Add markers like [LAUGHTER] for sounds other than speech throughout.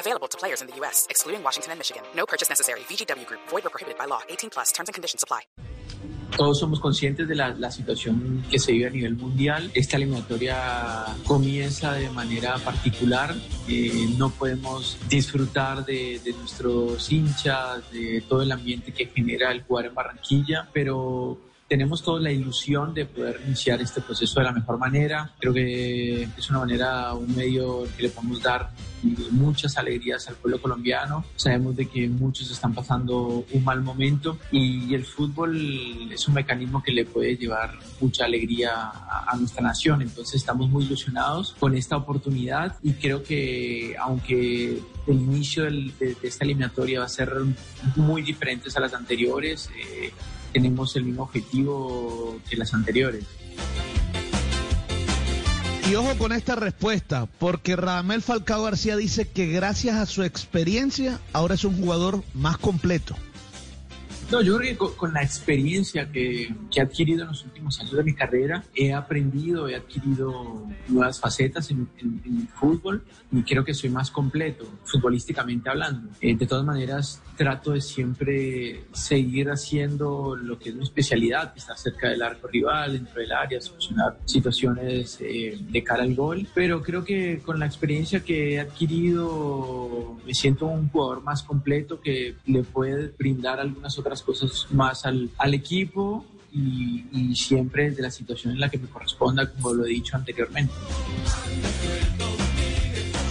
Available to players in the U.S., excluding Washington and Michigan. No purchase necessary. VGW Group. Void or prohibited by law. 18 plus. Terms and conditions apply. Todos somos conscientes de la, la, situación que se vive a nivel mundial. Esta eliminatoria comienza de manera particular. Eh, no podemos disfrutar de, de, nuestros hinchas, de todo el ambiente que genera el jugar en Barranquilla, pero tenemos toda la ilusión de poder iniciar este proceso de la mejor manera. Creo que es una manera, un medio que le podemos dar muchas alegrías al pueblo colombiano. Sabemos de que muchos están pasando un mal momento y el fútbol es un mecanismo que le puede llevar mucha alegría a, nuestra nación. Entonces estamos muy ilusionados con esta oportunidad y creo que aunque el inicio de, esta eliminatoria va a ser muy diferente a las anteriores, eh, tenemos el mismo objetivo que las anteriores. Y ojo con esta respuesta, porque Radamel Falcao García dice que gracias a su experiencia ahora es un jugador más completo. No, yo creo que con, con la experiencia que, que, he adquirido en los últimos años de mi carrera, he aprendido, he adquirido nuevas facetas en, en, en el fútbol y creo que soy más completo, futbolísticamente hablando. Eh, de todas maneras, trato de siempre seguir haciendo lo que es mi especialidad, estar cerca del arco rival, dentro del área, solucionar situaciones eh, de cara al gol. Pero creo que con la experiencia que he adquirido, me siento un jugador más completo que le puede brindar algunas otras cosas más al, al equipo y, y, siempre de la situación en la que me corresponda, como lo he dicho anteriormente.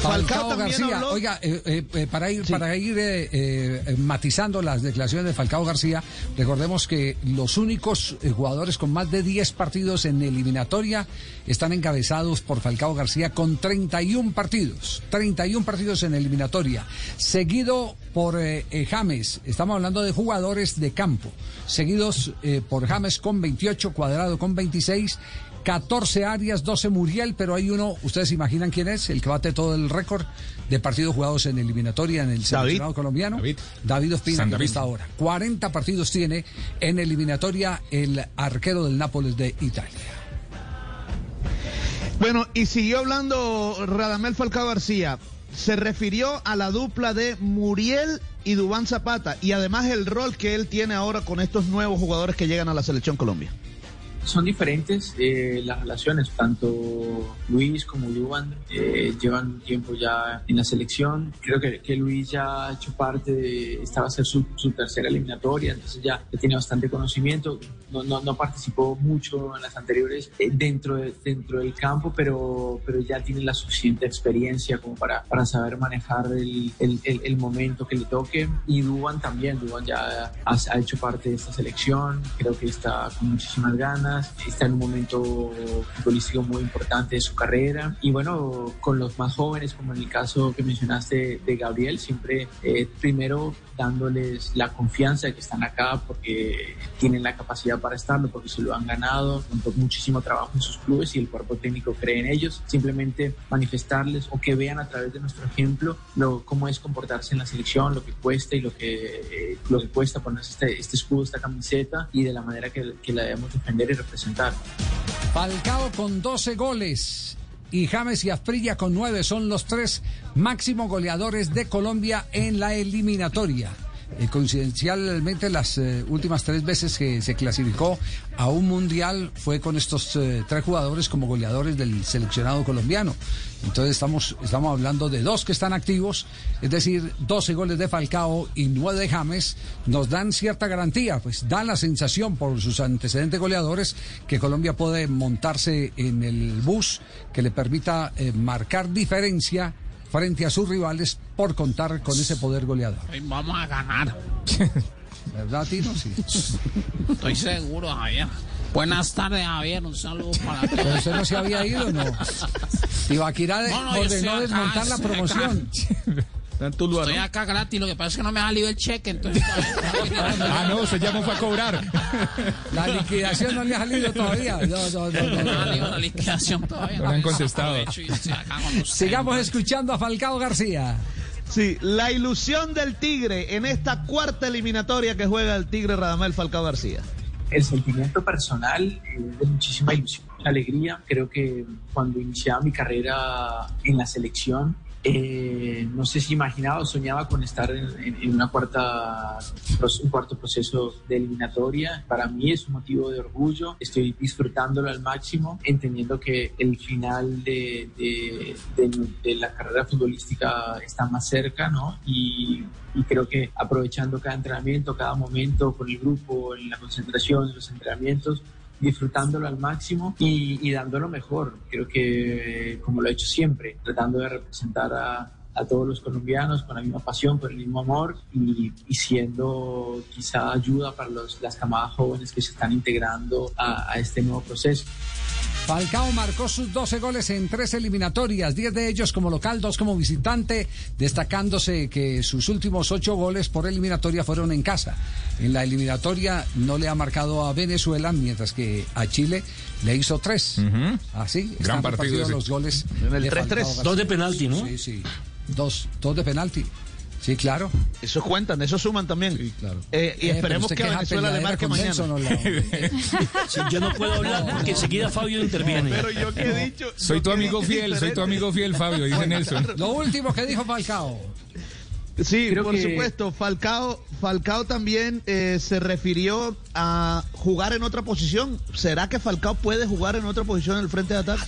Falcao, García, habló... oiga, eh, eh, para ir, sí. para ir eh, matizando las declaraciones de Falcao García, recordemos que los únicos jugadores con más de 10 partidos en eliminatoria están encabezados por Falcao García con 31 partidos, 31 partidos en eliminatoria, seguido por James, estamos hablando de jugadores de campo, seguidos por James con 28, Cuadrado con 26, 14 Arias, 12 Muriel, pero hay uno, ustedes imaginan quién es, el que bate todo el récord de partidos jugados en eliminatoria en el seleccionado colombiano. David, David Ospina, David. está ahora. 40 partidos tiene en eliminatoria el arquero del Nápoles de Italia. Bueno, y siguió hablando Radamel Falcao García. Se refirió a la dupla de Muriel y Dubán Zapata y además el rol que él tiene ahora con estos nuevos jugadores que llegan a la selección Colombia son diferentes eh, las relaciones, tanto Luis como Yuvan eh, llevan un tiempo ya en la selección. Creo que, que, Luis ya ha hecho parte de, esta va a ser su, su tercera eliminatoria, entonces ya, ya, tiene bastante conocimiento. No, no, no participó mucho en las anteriores eh, dentro, de, dentro del campo, pero, pero ya tiene la suficiente experiencia como para, para saber manejar el, el, el, el momento que le toque. Y Duban también, Duban ya ha, ha hecho parte de esta selección, creo que está con muchísimas ganas está en un momento futbolístico muy importante de su carrera. Y bueno, con los más jóvenes, como en el caso que mencionaste de Gabriel, siempre eh, primero dándoles la confianza de que están acá porque tienen la capacidad para estarlo, porque se lo han ganado, con muchísimo trabajo en sus clubes y el cuerpo técnico cree en ellos, simplemente manifestarles o que vean a través de nuestro ejemplo lo, cómo es comportarse en la selección, lo que cuesta y lo que, eh, lo que cuesta ponerse este, este escudo, esta camiseta y de la manera que, que la debemos defender y representar. Falcao con 12 goles y James y Asprilla con 9 son los tres máximos goleadores de Colombia en la eliminatoria. Eh, coincidencialmente las eh, últimas tres veces que se clasificó a un mundial fue con estos eh, tres jugadores como goleadores del seleccionado colombiano. Entonces estamos, estamos hablando de dos que están activos, es decir, 12 goles de Falcao y 9 de James, nos dan cierta garantía, pues dan la sensación por sus antecedentes goleadores que Colombia puede montarse en el bus que le permita eh, marcar diferencia frente a sus rivales por contar con ese poder goleador. Vamos a ganar. [LAUGHS] ¿Verdad, Tino? Sí. [LAUGHS] Estoy seguro, Javier. Buenas tardes, Javier. Un saludo para todos. Pero usted no se había ido, ¿no? [LAUGHS] Ibaquirá no, no, ordenó desmontar acá, la promoción. En Tuluá, Estoy ¿no? acá gratis, lo que pasa es que no me ha salido el cheque, entonces... [LAUGHS] Ah, no, usted ya no fue a cobrar. [LAUGHS] La liquidación no le ha salido todavía. No, no, no, no, la liquidación todavía. No le han contestado. Sigamos escuchando a Falcao García. Sí, la ilusión del Tigre en esta cuarta eliminatoria que juega el Tigre Radamel Falcao García. El sentimiento personal eh, de muchísima ilusión, alegría. Creo que cuando iniciaba mi carrera en la selección, eh, no sé si imaginaba o soñaba con estar en, una cuarta, un cuarto proceso de eliminatoria. Para mí es un motivo de orgullo. Estoy disfrutándolo al máximo, entendiendo que el final de la carrera futbolística está más cerca, ¿no? Y, y creo que aprovechando cada entrenamiento, cada momento con el grupo, en la concentración, en los entrenamientos, disfrutándolo al máximo y, y dando lo mejor. Creo que, como lo he hecho siempre, tratando de representar a, a todos los colombianos con la misma pasión, con el mismo amor y, y siendo quizá ayuda para los, las camadas jóvenes que se están integrando a, a este nuevo proceso. Falcao marcó sus 12 goles en tres eliminatorias, 10 de ellos como local, 2 como visitante, destacándose que sus últimos 8 goles por eliminatoria fueron en casa. En la eliminatoria no le ha marcado a Venezuela, mientras que a Chile le hizo 3. Así, Gran están partido los goles. En el de 3-3. Falcao García. Dos de penalti, ¿no? Sí, sí. Dos, dos de penalti. Sí, claro. Eso cuentan, eso suman también. claro. Eh, y Eh, esperemos que a Venezuela le marque mañana. Nelson, ¿o la- [LAUGHS] Sí, yo no puedo hablar porque enseguida Fabio interviene. Pero yo que he dicho. Soy tu amigo fiel, soy tu amigo fiel, Fabio, dice Nelson. Lo último que dijo Falcao. Sí, Creo por que- supuesto. Falcao, Falcao también eh, se refirió a jugar en otra posición. ¿Será que Falcao puede jugar en otra posición en el frente de ataque?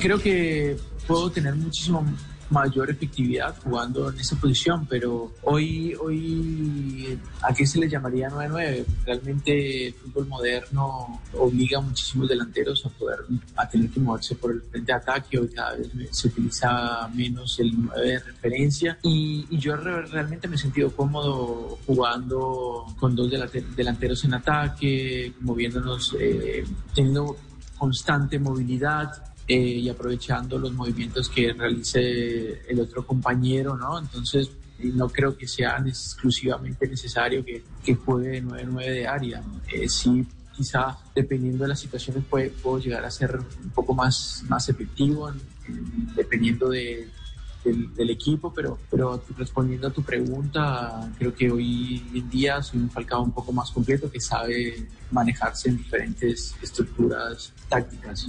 creo que puedo tener muchísimo mayor efectividad jugando en esa posición, pero hoy, hoy ¿a qué se le llamaría 9-9? Realmente el fútbol moderno obliga a muchísimos delanteros a poder a tener que moverse por el frente de ataque, hoy cada vez se utiliza menos el 9 de referencia y, y yo re- realmente me he sentido cómodo jugando con dos delante- delanteros en ataque, moviéndonos, eh, teniendo constante movilidad eh, y aprovechando los movimientos que realice el otro compañero, ¿no? Entonces, eh, no creo que sea exclusivamente necesario que, juegue 9-9 de área. Eh, sí, quizá dependiendo de las situaciones puede- puedo llegar a ser un poco más, más efectivo en- en- dependiendo de, del, del equipo, pero, pero respondiendo a tu pregunta, creo que hoy en día soy un Falcao un poco más completo que sabe manejarse en diferentes estructuras tácticas.